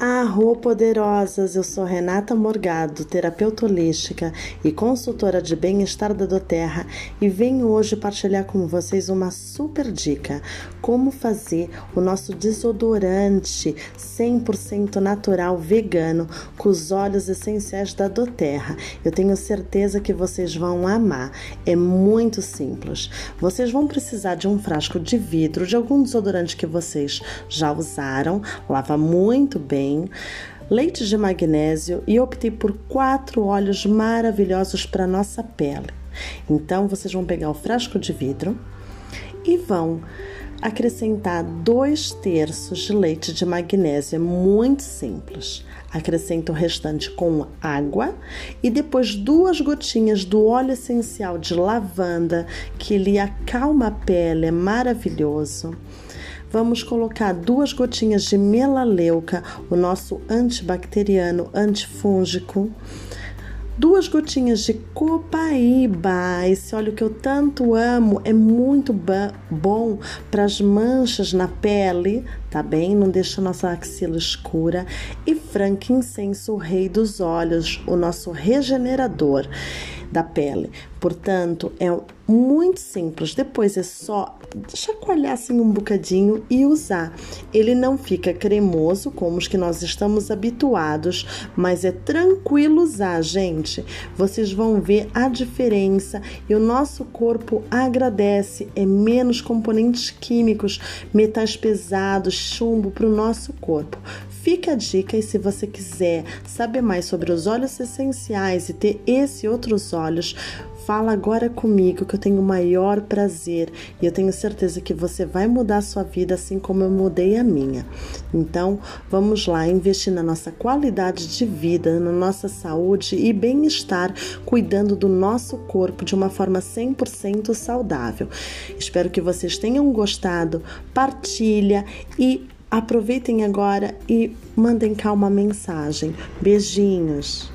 Arro poderosas, eu sou Renata Morgado, terapeuta holística e consultora de bem-estar da Doterra e venho hoje partilhar com vocês uma super dica: como fazer o nosso desodorante 100% natural vegano com os óleos essenciais da Doterra. Eu tenho certeza que vocês vão amar. É muito simples. Vocês vão precisar de um frasco de vidro de algum desodorante que vocês já usaram, lava muito bem leite de magnésio e optei por quatro óleos maravilhosos para nossa pele. Então vocês vão pegar o frasco de vidro e vão acrescentar dois terços de leite de magnésio, é muito simples. Acrescenta o restante com água e depois duas gotinhas do óleo essencial de lavanda que ele acalma a pele, é maravilhoso vamos colocar duas gotinhas de melaleuca, o nosso antibacteriano, antifúngico duas gotinhas de copaíba. Esse óleo que eu tanto amo é muito bom para as manchas na pele, tá bem? Não deixa nossa axila escura. E frankincenso, o rei dos olhos, o nosso regenerador da pele. Portanto, é muito simples. Depois é só chacoalhar assim um bocadinho e usar. Ele não fica cremoso como os que nós estamos habituados, mas é tranquilo usar, gente. Vocês vão ver a diferença e o nosso corpo agradece. É menos componentes químicos, metais pesados, chumbo para o nosso corpo. Fica a dica e se você quiser saber mais sobre os óleos essenciais e ter esse e outros óleos, fala agora comigo que eu tenho o maior prazer e eu tenho certeza que você vai mudar a sua vida assim como eu mudei a minha. Então, vamos lá investir na nossa qualidade de vida, na nossa saúde e bem-estar, cuidando do nosso corpo de uma forma 100% saudável. Espero que vocês tenham gostado. Partilha e Aproveitem agora e mandem cá uma mensagem. Beijinhos.